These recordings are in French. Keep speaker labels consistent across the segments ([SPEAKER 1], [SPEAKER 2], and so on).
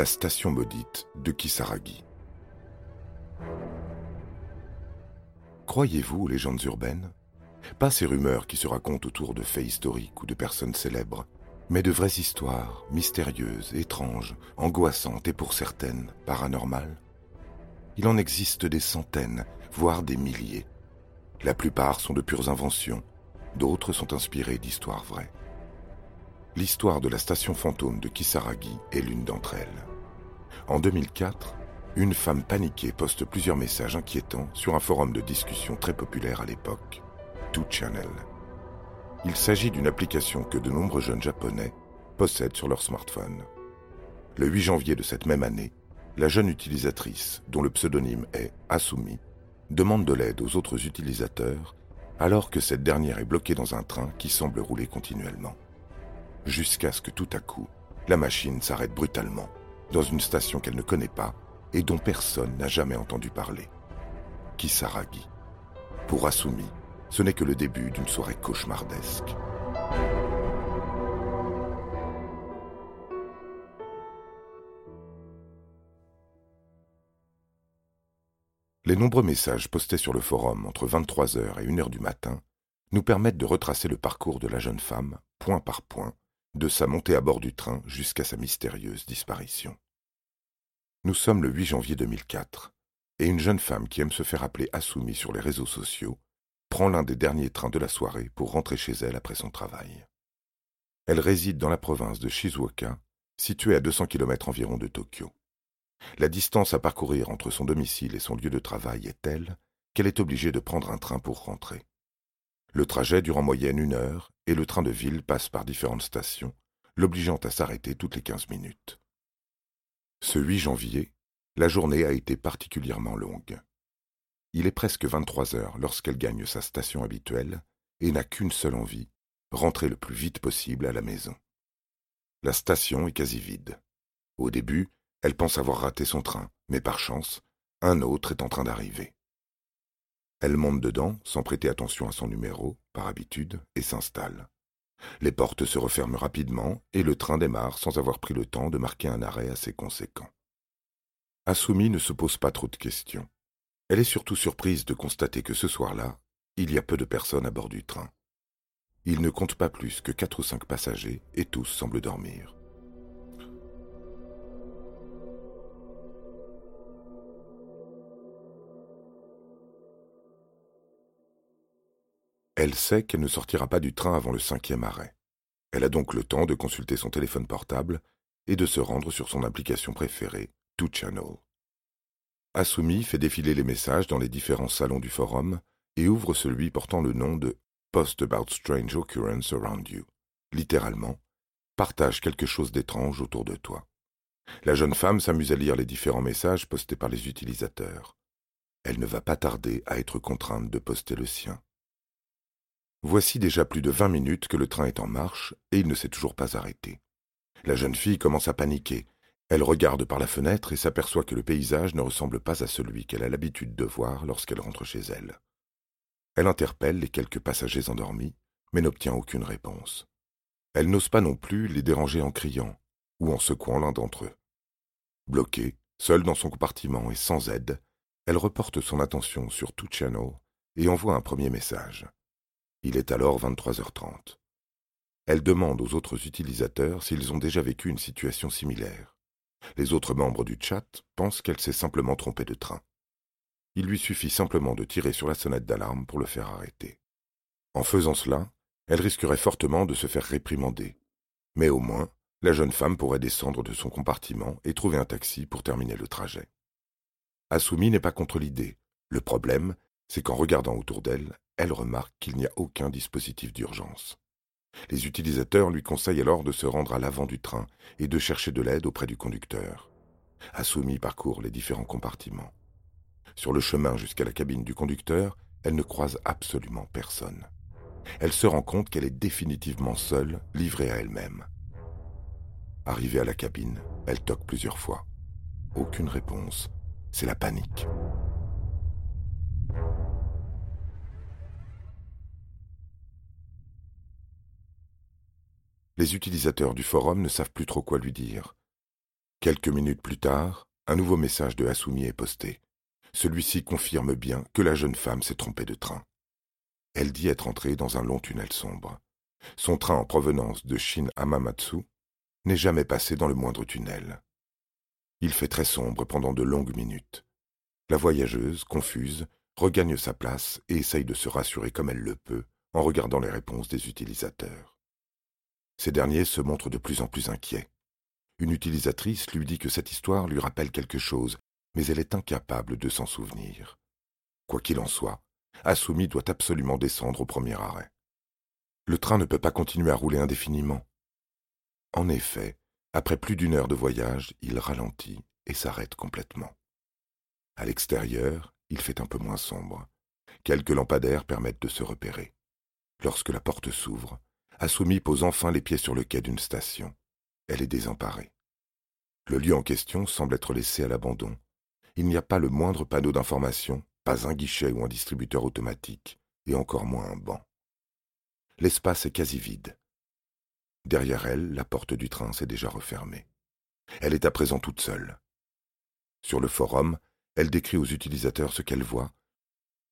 [SPEAKER 1] La station maudite de Kisaragi. Croyez-vous aux légendes urbaines Pas ces rumeurs qui se racontent autour de faits historiques ou de personnes célèbres, mais de vraies histoires, mystérieuses, étranges, angoissantes et pour certaines paranormales? Il en existe des centaines, voire des milliers. La plupart sont de pures inventions, d'autres sont inspirées d'histoires vraies. L'histoire de la station fantôme de Kisaragi est l'une d'entre elles. En 2004, une femme paniquée poste plusieurs messages inquiétants sur un forum de discussion très populaire à l'époque, 2Channel. Il s'agit d'une application que de nombreux jeunes japonais possèdent sur leur smartphone. Le 8 janvier de cette même année, la jeune utilisatrice, dont le pseudonyme est Asumi, demande de l'aide aux autres utilisateurs alors que cette dernière est bloquée dans un train qui semble rouler continuellement jusqu'à ce que tout à coup, la machine s'arrête brutalement, dans une station qu'elle ne connaît pas et dont personne n'a jamais entendu parler. Kisaragi. Pour Asumi, ce n'est que le début d'une soirée cauchemardesque. Les nombreux messages postés sur le forum entre 23h et 1h du matin nous permettent de retracer le parcours de la jeune femme, point par point, de sa montée à bord du train jusqu'à sa mystérieuse disparition. Nous sommes le 8 janvier 2004, et une jeune femme qui aime se faire appeler Assoumi sur les réseaux sociaux prend l'un des derniers trains de la soirée pour rentrer chez elle après son travail. Elle réside dans la province de Shizuoka, située à 200 km environ de Tokyo. La distance à parcourir entre son domicile et son lieu de travail est telle qu'elle est obligée de prendre un train pour rentrer. Le trajet dure en moyenne une heure et le train de ville passe par différentes stations, l'obligeant à s'arrêter toutes les quinze minutes. Ce 8 janvier, la journée a été particulièrement longue. Il est presque 23 heures lorsqu'elle gagne sa station habituelle et n'a qu'une seule envie, rentrer le plus vite possible à la maison. La station est quasi vide. Au début, elle pense avoir raté son train, mais par chance, un autre est en train d'arriver. Elle monte dedans, sans prêter attention à son numéro, par habitude, et s'installe. Les portes se referment rapidement et le train démarre sans avoir pris le temps de marquer un arrêt assez conséquent. Assoumi ne se pose pas trop de questions. Elle est surtout surprise de constater que ce soir-là, il y a peu de personnes à bord du train. Il ne compte pas plus que quatre ou cinq passagers et tous semblent dormir. Elle sait qu'elle ne sortira pas du train avant le cinquième arrêt. Elle a donc le temps de consulter son téléphone portable et de se rendre sur son application préférée, To Channel. Asumi fait défiler les messages dans les différents salons du forum et ouvre celui portant le nom de Post about strange occurrence around you. Littéralement, partage quelque chose d'étrange autour de toi. La jeune femme s'amuse à lire les différents messages postés par les utilisateurs. Elle ne va pas tarder à être contrainte de poster le sien. Voici déjà plus de vingt minutes que le train est en marche et il ne s'est toujours pas arrêté. La jeune fille commence à paniquer. Elle regarde par la fenêtre et s'aperçoit que le paysage ne ressemble pas à celui qu'elle a l'habitude de voir lorsqu'elle rentre chez elle. Elle interpelle les quelques passagers endormis, mais n'obtient aucune réponse. Elle n'ose pas non plus les déranger en criant ou en secouant l'un d'entre eux. Bloquée, seule dans son compartiment et sans aide, elle reporte son attention sur channel et envoie un premier message. Il est alors 23h30. Elle demande aux autres utilisateurs s'ils ont déjà vécu une situation similaire. Les autres membres du chat pensent qu'elle s'est simplement trompée de train. Il lui suffit simplement de tirer sur la sonnette d'alarme pour le faire arrêter. En faisant cela, elle risquerait fortement de se faire réprimander. Mais au moins, la jeune femme pourrait descendre de son compartiment et trouver un taxi pour terminer le trajet. Asumi n'est pas contre l'idée, Le problème, c'est qu'en regardant autour d'elle, elle remarque qu'il n'y a aucun dispositif d'urgence. Les utilisateurs lui conseillent alors de se rendre à l'avant du train et de chercher de l'aide auprès du conducteur. Assoumi parcourt les différents compartiments. Sur le chemin jusqu'à la cabine du conducteur, elle ne croise absolument personne. Elle se rend compte qu'elle est définitivement seule, livrée à elle-même. Arrivée à la cabine, elle toque plusieurs fois. Aucune réponse. C'est la panique. Les utilisateurs du forum ne savent plus trop quoi lui dire. Quelques minutes plus tard, un nouveau message de Hassoumi est posté. Celui-ci confirme bien que la jeune femme s'est trompée de train. Elle dit être entrée dans un long tunnel sombre. Son train en provenance de Shin Hamamatsu n'est jamais passé dans le moindre tunnel. Il fait très sombre pendant de longues minutes. La voyageuse, confuse, regagne sa place et essaye de se rassurer comme elle le peut en regardant les réponses des utilisateurs. Ces derniers se montrent de plus en plus inquiets. Une utilisatrice lui dit que cette histoire lui rappelle quelque chose, mais elle est incapable de s'en souvenir. Quoi qu'il en soit, Assoumi doit absolument descendre au premier arrêt. Le train ne peut pas continuer à rouler indéfiniment. En effet, après plus d'une heure de voyage, il ralentit et s'arrête complètement. À l'extérieur, il fait un peu moins sombre. Quelques lampadaires permettent de se repérer. Lorsque la porte s'ouvre, Assoumi pose enfin les pieds sur le quai d'une station. Elle est désemparée. Le lieu en question semble être laissé à l'abandon. Il n'y a pas le moindre panneau d'information, pas un guichet ou un distributeur automatique, et encore moins un banc. L'espace est quasi vide. Derrière elle, la porte du train s'est déjà refermée. Elle est à présent toute seule. Sur le forum, elle décrit aux utilisateurs ce qu'elle voit.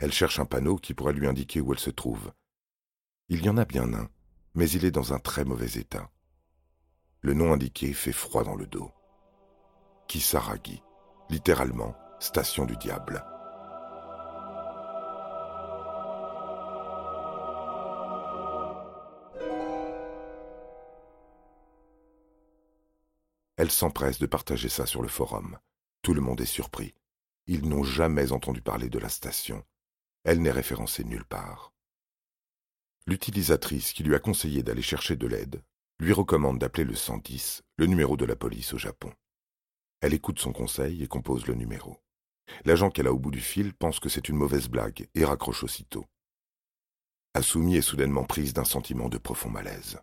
[SPEAKER 1] Elle cherche un panneau qui pourrait lui indiquer où elle se trouve. Il y en a bien un, mais il est dans un très mauvais état. Le nom indiqué fait froid dans le dos. Kisaragi, littéralement station du diable. Elle s'empresse de partager ça sur le forum. Tout le monde est surpris. Ils n'ont jamais entendu parler de la station. Elle n'est référencée nulle part. L'utilisatrice qui lui a conseillé d'aller chercher de l'aide lui recommande d'appeler le 110, le numéro de la police au Japon. Elle écoute son conseil et compose le numéro. L'agent qu'elle a au bout du fil pense que c'est une mauvaise blague et raccroche aussitôt. Asumi est soudainement prise d'un sentiment de profond malaise.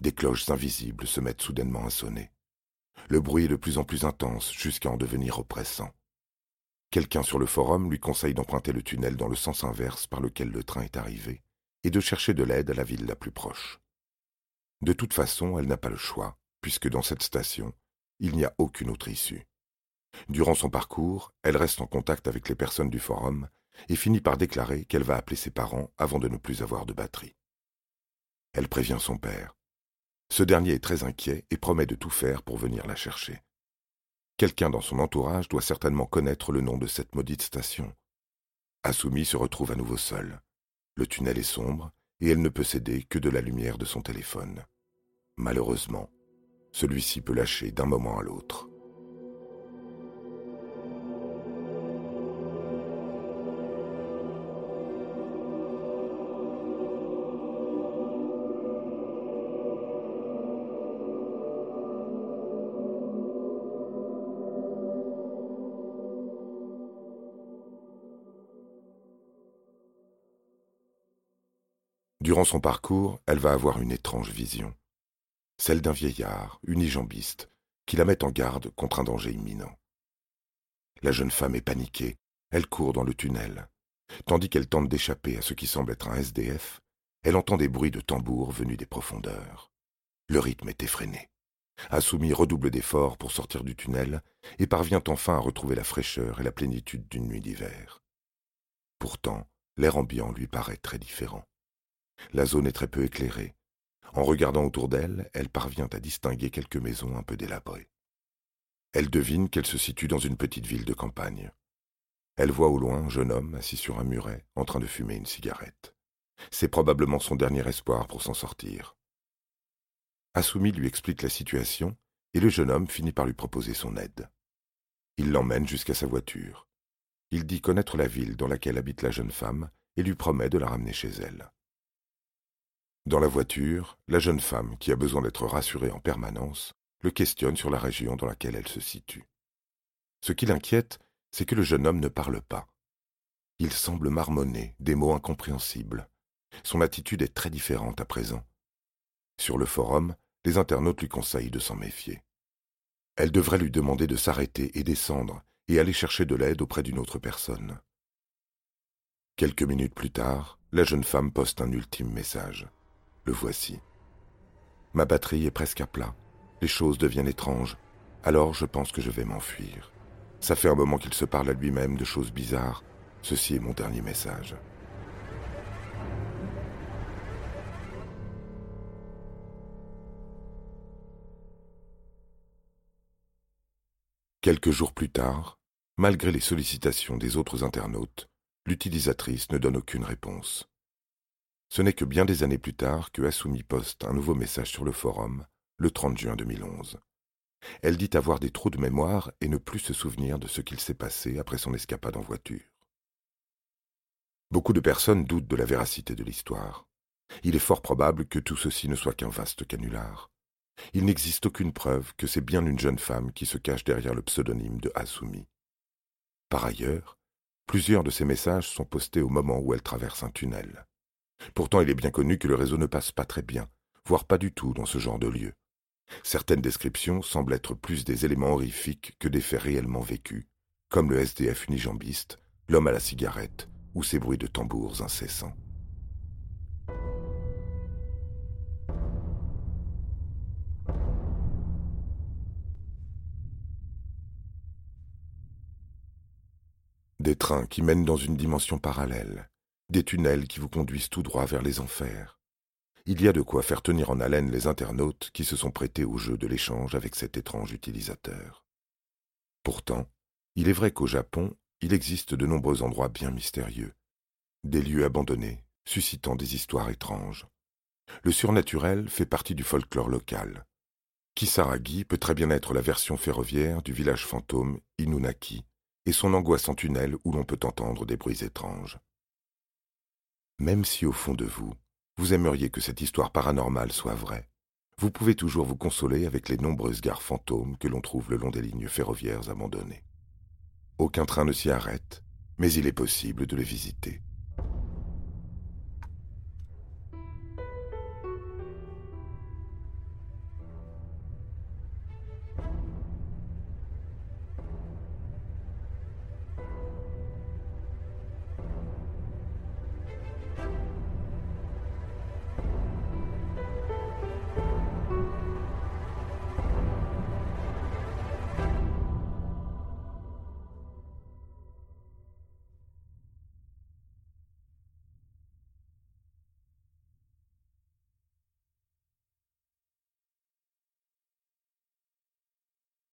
[SPEAKER 1] Des cloches invisibles se mettent soudainement à sonner. Le bruit est de plus en plus intense jusqu'à en devenir oppressant. Quelqu'un sur le forum lui conseille d'emprunter le tunnel dans le sens inverse par lequel le train est arrivé et de chercher de l'aide à la ville la plus proche. De toute façon, elle n'a pas le choix, puisque dans cette station, il n'y a aucune autre issue. Durant son parcours, elle reste en contact avec les personnes du forum et finit par déclarer qu'elle va appeler ses parents avant de ne plus avoir de batterie. Elle prévient son père. Ce dernier est très inquiet et promet de tout faire pour venir la chercher. Quelqu'un dans son entourage doit certainement connaître le nom de cette maudite station. Assoumi se retrouve à nouveau seule. Le tunnel est sombre et elle ne peut s'aider que de la lumière de son téléphone. Malheureusement, celui-ci peut lâcher d'un moment à l'autre. Durant son parcours, elle va avoir une étrange vision, celle d'un vieillard, unijambiste, qui la met en garde contre un danger imminent. La jeune femme est paniquée, elle court dans le tunnel. Tandis qu'elle tente d'échapper à ce qui semble être un SDF, elle entend des bruits de tambours venus des profondeurs. Le rythme est effréné. Assoumi redouble d'efforts pour sortir du tunnel et parvient enfin à retrouver la fraîcheur et la plénitude d'une nuit d'hiver. Pourtant, l'air ambiant lui paraît très différent. La zone est très peu éclairée. En regardant autour d'elle, elle parvient à distinguer quelques maisons un peu délabrées. Elle devine qu'elle se situe dans une petite ville de campagne. Elle voit au loin un jeune homme assis sur un muret, en train de fumer une cigarette. C'est probablement son dernier espoir pour s'en sortir. Assoumi lui explique la situation, et le jeune homme finit par lui proposer son aide. Il l'emmène jusqu'à sa voiture. il dit connaître la ville dans laquelle habite la jeune femme et lui promet de la ramener chez elle. Dans la voiture, la jeune femme, qui a besoin d'être rassurée en permanence, le questionne sur la région dans laquelle elle se situe. Ce qui l'inquiète, c'est que le jeune homme ne parle pas. Il semble marmonner des mots incompréhensibles. Son attitude est très différente à présent. Sur le forum, les internautes lui conseillent de s'en méfier. Elle devrait lui demander de s'arrêter et descendre et aller chercher de l'aide auprès d'une autre personne. Quelques minutes plus tard, la jeune femme poste un ultime message. Le voici. Ma batterie est presque à plat. Les choses deviennent étranges. Alors je pense que je vais m'enfuir. Ça fait un moment qu'il se parle à lui-même de choses bizarres. Ceci est mon dernier message. Quelques jours plus tard, malgré les sollicitations des autres internautes, l'utilisatrice ne donne aucune réponse. Ce n'est que bien des années plus tard que Asumi poste un nouveau message sur le forum, le 30 juin 2011. Elle dit avoir des trous de mémoire et ne plus se souvenir de ce qu'il s'est passé après son escapade en voiture. Beaucoup de personnes doutent de la véracité de l'histoire. Il est fort probable que tout ceci ne soit qu'un vaste canular. Il n'existe aucune preuve que c'est bien une jeune femme qui se cache derrière le pseudonyme de Asumi. Par ailleurs, plusieurs de ces messages sont postés au moment où elle traverse un tunnel. Pourtant, il est bien connu que le réseau ne passe pas très bien, voire pas du tout dans ce genre de lieu. Certaines descriptions semblent être plus des éléments horrifiques que des faits réellement vécus, comme le SDF unijambiste, l'homme à la cigarette ou ces bruits de tambours incessants. Des trains qui mènent dans une dimension parallèle, des tunnels qui vous conduisent tout droit vers les enfers. Il y a de quoi faire tenir en haleine les internautes qui se sont prêtés au jeu de l'échange avec cet étrange utilisateur. Pourtant, il est vrai qu'au Japon, il existe de nombreux endroits bien mystérieux, des lieux abandonnés, suscitant des histoires étranges. Le surnaturel fait partie du folklore local. Kisaragi peut très bien être la version ferroviaire du village fantôme Inunaki et son angoissant tunnel où l'on peut entendre des bruits étranges. Même si au fond de vous, vous aimeriez que cette histoire paranormale soit vraie, vous pouvez toujours vous consoler avec les nombreuses gares fantômes que l'on trouve le long des lignes ferroviaires abandonnées. Aucun train ne s'y arrête, mais il est possible de les visiter.